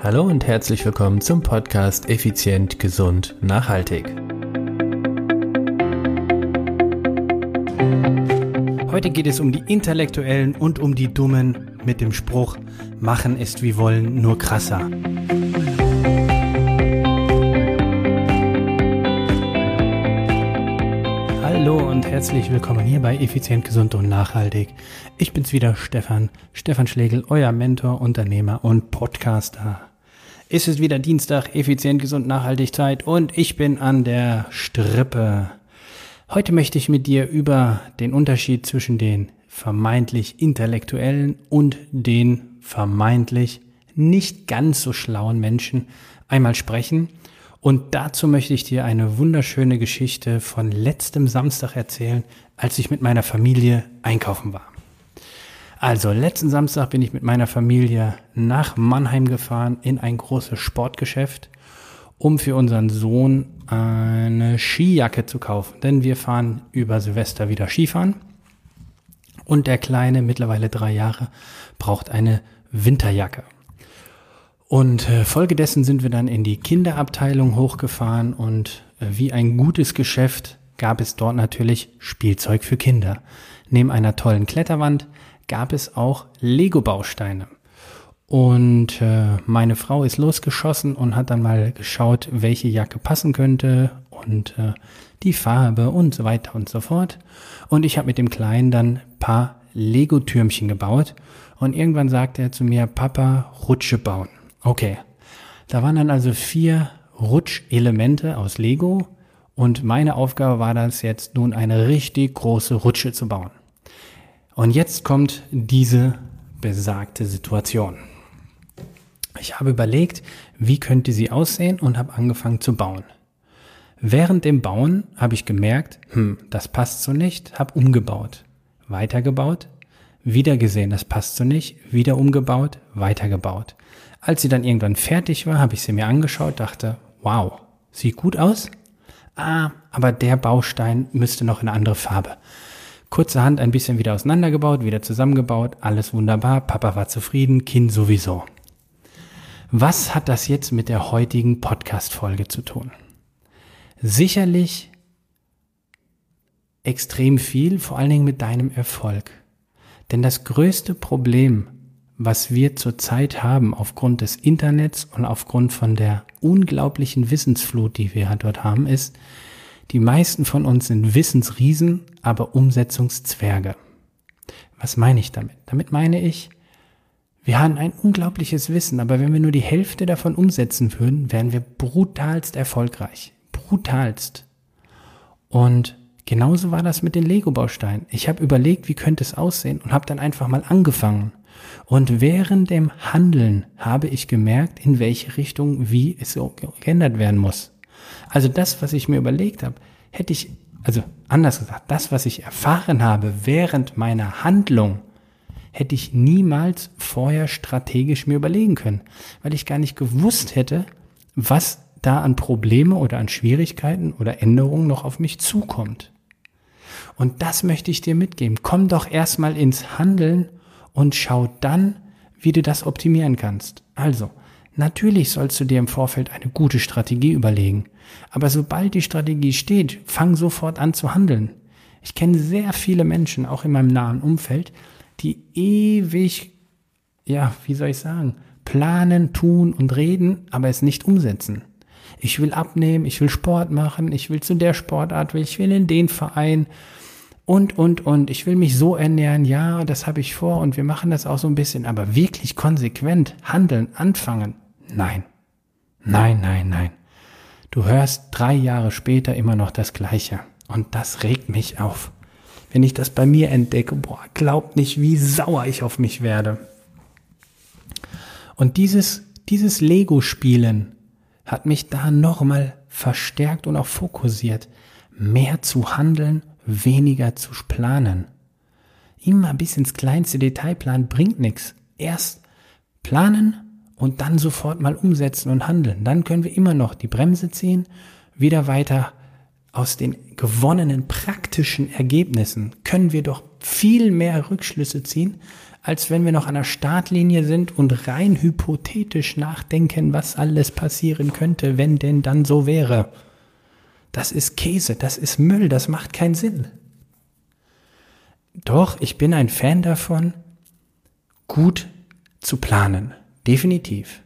Hallo und herzlich willkommen zum Podcast Effizient, Gesund, Nachhaltig. Heute geht es um die Intellektuellen und um die Dummen mit dem Spruch, machen ist wie wollen, nur krasser. Hallo und herzlich willkommen hier bei Effizient, Gesund und Nachhaltig. Ich bin's wieder, Stefan, Stefan Schlegel, euer Mentor, Unternehmer und Podcaster. Es ist wieder Dienstag, effizient, gesund, nachhaltig Zeit und ich bin an der Strippe. Heute möchte ich mit dir über den Unterschied zwischen den vermeintlich intellektuellen und den vermeintlich nicht ganz so schlauen Menschen einmal sprechen. Und dazu möchte ich dir eine wunderschöne Geschichte von letztem Samstag erzählen, als ich mit meiner Familie einkaufen war. Also, letzten Samstag bin ich mit meiner Familie nach Mannheim gefahren in ein großes Sportgeschäft, um für unseren Sohn eine Skijacke zu kaufen. Denn wir fahren über Silvester wieder Skifahren. Und der Kleine, mittlerweile drei Jahre, braucht eine Winterjacke. Und äh, folgedessen sind wir dann in die Kinderabteilung hochgefahren und äh, wie ein gutes Geschäft gab es dort natürlich Spielzeug für Kinder. Neben einer tollen Kletterwand gab es auch Lego-Bausteine. Und äh, meine Frau ist losgeschossen und hat dann mal geschaut, welche Jacke passen könnte und äh, die Farbe und so weiter und so fort. Und ich habe mit dem Kleinen dann paar Lego-Türmchen gebaut. Und irgendwann sagte er zu mir, Papa, Rutsche bauen. Okay. Da waren dann also vier Rutschelemente aus Lego. Und meine Aufgabe war das jetzt nun eine richtig große Rutsche zu bauen. Und jetzt kommt diese besagte Situation. Ich habe überlegt, wie könnte sie aussehen und habe angefangen zu bauen. Während dem Bauen habe ich gemerkt, hm, das passt so nicht, habe umgebaut, weitergebaut, wieder gesehen, das passt so nicht, wieder umgebaut, weitergebaut. Als sie dann irgendwann fertig war, habe ich sie mir angeschaut, dachte, wow, sieht gut aus. Ah, aber der Baustein müsste noch in eine andere Farbe. Kurzerhand ein bisschen wieder auseinandergebaut, wieder zusammengebaut, alles wunderbar, Papa war zufrieden, Kind sowieso. Was hat das jetzt mit der heutigen Podcast-Folge zu tun? Sicherlich extrem viel, vor allen Dingen mit deinem Erfolg. Denn das größte Problem, was wir zurzeit haben aufgrund des Internets und aufgrund von der unglaublichen Wissensflut, die wir dort haben, ist, die meisten von uns sind Wissensriesen, aber Umsetzungszwerge. Was meine ich damit? Damit meine ich, wir haben ein unglaubliches Wissen, aber wenn wir nur die Hälfte davon umsetzen würden, wären wir brutalst erfolgreich. Brutalst. Und genauso war das mit den Lego-Bausteinen. Ich habe überlegt, wie könnte es aussehen und habe dann einfach mal angefangen. Und während dem Handeln habe ich gemerkt, in welche Richtung, wie es so geändert werden muss. Also das, was ich mir überlegt habe, hätte ich, also anders gesagt, das, was ich erfahren habe während meiner Handlung, hätte ich niemals vorher strategisch mir überlegen können, weil ich gar nicht gewusst hätte, was da an Probleme oder an Schwierigkeiten oder Änderungen noch auf mich zukommt. Und das möchte ich dir mitgeben. Komm doch erstmal ins Handeln und schau dann, wie du das optimieren kannst. Also, Natürlich sollst du dir im Vorfeld eine gute Strategie überlegen. Aber sobald die Strategie steht, fang sofort an zu handeln. Ich kenne sehr viele Menschen, auch in meinem nahen Umfeld, die ewig, ja, wie soll ich sagen, planen, tun und reden, aber es nicht umsetzen. Ich will abnehmen, ich will Sport machen, ich will zu der Sportart, ich will in den Verein und, und, und. Ich will mich so ernähren, ja, das habe ich vor und wir machen das auch so ein bisschen, aber wirklich konsequent handeln, anfangen, Nein. Nein, nein, nein. Du hörst drei Jahre später immer noch das Gleiche. Und das regt mich auf. Wenn ich das bei mir entdecke, boah, glaubt nicht, wie sauer ich auf mich werde. Und dieses, dieses Lego-Spielen hat mich da nochmal verstärkt und auch fokussiert. Mehr zu handeln, weniger zu planen. Immer bis ins kleinste Detail planen bringt nichts. Erst planen, und dann sofort mal umsetzen und handeln. Dann können wir immer noch die Bremse ziehen, wieder weiter aus den gewonnenen praktischen Ergebnissen können wir doch viel mehr Rückschlüsse ziehen, als wenn wir noch an der Startlinie sind und rein hypothetisch nachdenken, was alles passieren könnte, wenn denn dann so wäre. Das ist Käse, das ist Müll, das macht keinen Sinn. Doch, ich bin ein Fan davon, gut zu planen. Definitiv.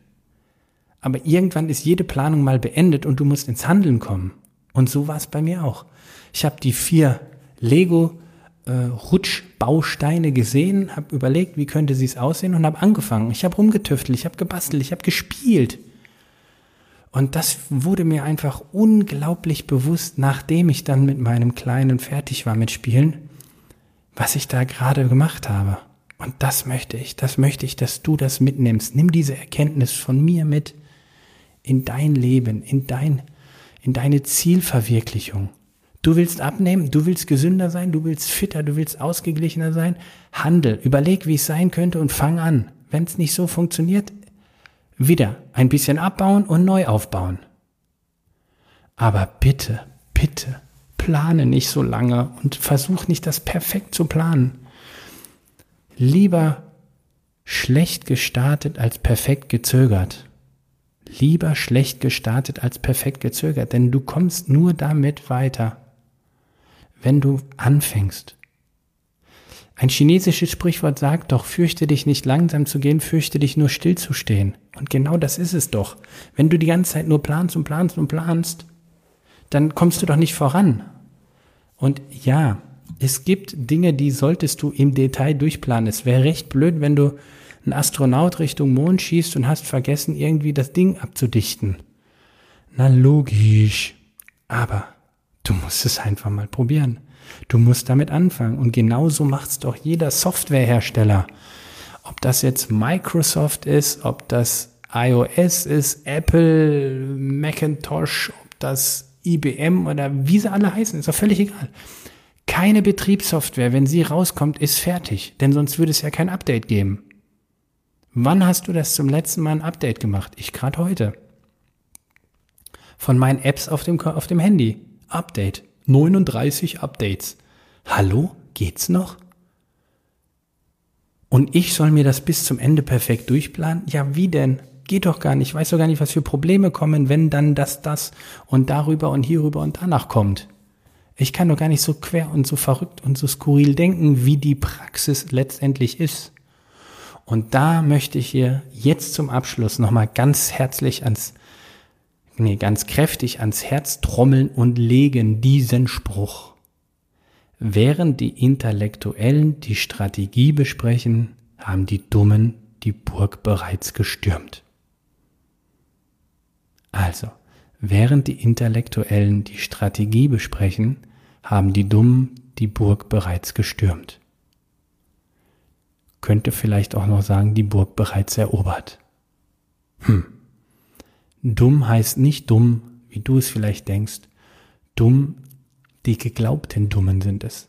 Aber irgendwann ist jede Planung mal beendet und du musst ins Handeln kommen. Und so war es bei mir auch. Ich habe die vier Lego äh, gesehen, habe überlegt, wie könnte sie es aussehen und habe angefangen. Ich habe rumgetüftelt, ich habe gebastelt, ich habe gespielt. Und das wurde mir einfach unglaublich bewusst, nachdem ich dann mit meinem Kleinen fertig war mit Spielen, was ich da gerade gemacht habe. Und das möchte ich, das möchte ich, dass du das mitnimmst. Nimm diese Erkenntnis von mir mit in dein Leben, in dein, in deine Zielverwirklichung. Du willst abnehmen, du willst gesünder sein, du willst fitter, du willst ausgeglichener sein. Handel, überleg, wie es sein könnte und fang an. Wenn es nicht so funktioniert, wieder ein bisschen abbauen und neu aufbauen. Aber bitte, bitte, plane nicht so lange und versuch nicht das perfekt zu planen. Lieber schlecht gestartet als perfekt gezögert. Lieber schlecht gestartet als perfekt gezögert, denn du kommst nur damit weiter, wenn du anfängst. Ein chinesisches Sprichwort sagt doch, fürchte dich nicht langsam zu gehen, fürchte dich nur still zu stehen. Und genau das ist es doch. Wenn du die ganze Zeit nur planst und planst und planst, dann kommst du doch nicht voran. Und ja, es gibt Dinge, die solltest du im Detail durchplanen. Es wäre recht blöd, wenn du einen Astronaut Richtung Mond schießt und hast vergessen, irgendwie das Ding abzudichten. Na logisch. Aber du musst es einfach mal probieren. Du musst damit anfangen. Und genauso macht's doch jeder Softwarehersteller. Ob das jetzt Microsoft ist, ob das iOS ist, Apple, Macintosh, ob das IBM oder wie sie alle heißen, ist doch völlig egal. Keine Betriebssoftware, wenn sie rauskommt, ist fertig, denn sonst würde es ja kein Update geben. Wann hast du das zum letzten Mal ein Update gemacht? Ich gerade heute. Von meinen Apps auf dem, auf dem Handy. Update. 39 Updates. Hallo? Geht's noch? Und ich soll mir das bis zum Ende perfekt durchplanen? Ja, wie denn? Geht doch gar nicht. Ich weiß doch gar nicht, was für Probleme kommen, wenn dann das, das und darüber und hierüber und danach kommt. Ich kann doch gar nicht so quer und so verrückt und so skurril denken, wie die Praxis letztendlich ist. Und da möchte ich hier jetzt zum Abschluss nochmal ganz herzlich ans, nee, ganz kräftig ans Herz trommeln und legen diesen Spruch. Während die Intellektuellen die Strategie besprechen, haben die Dummen die Burg bereits gestürmt. Also, während die Intellektuellen die Strategie besprechen, haben die Dummen die Burg bereits gestürmt. Könnte vielleicht auch noch sagen, die Burg bereits erobert. Hm. Dumm heißt nicht dumm, wie du es vielleicht denkst. Dumm die geglaubten Dummen sind es.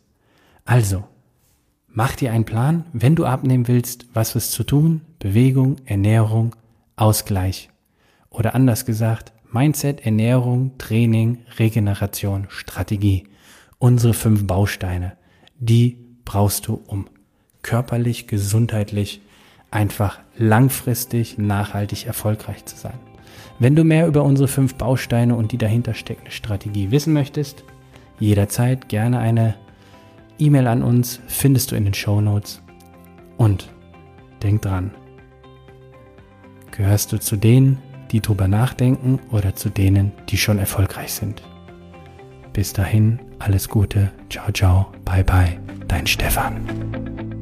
Also, mach dir einen Plan, wenn du abnehmen willst, was ist zu tun, Bewegung, Ernährung, Ausgleich. Oder anders gesagt, Mindset, Ernährung, Training, Regeneration, Strategie. Unsere fünf Bausteine, die brauchst du, um körperlich, gesundheitlich, einfach langfristig, nachhaltig erfolgreich zu sein. Wenn du mehr über unsere fünf Bausteine und die dahinter steckende Strategie wissen möchtest, jederzeit gerne eine E-Mail an uns, findest du in den Show Notes. Und denk dran, gehörst du zu denen, die drüber nachdenken oder zu denen, die schon erfolgreich sind. Bis dahin, alles Gute, ciao, ciao, bye, bye, dein Stefan.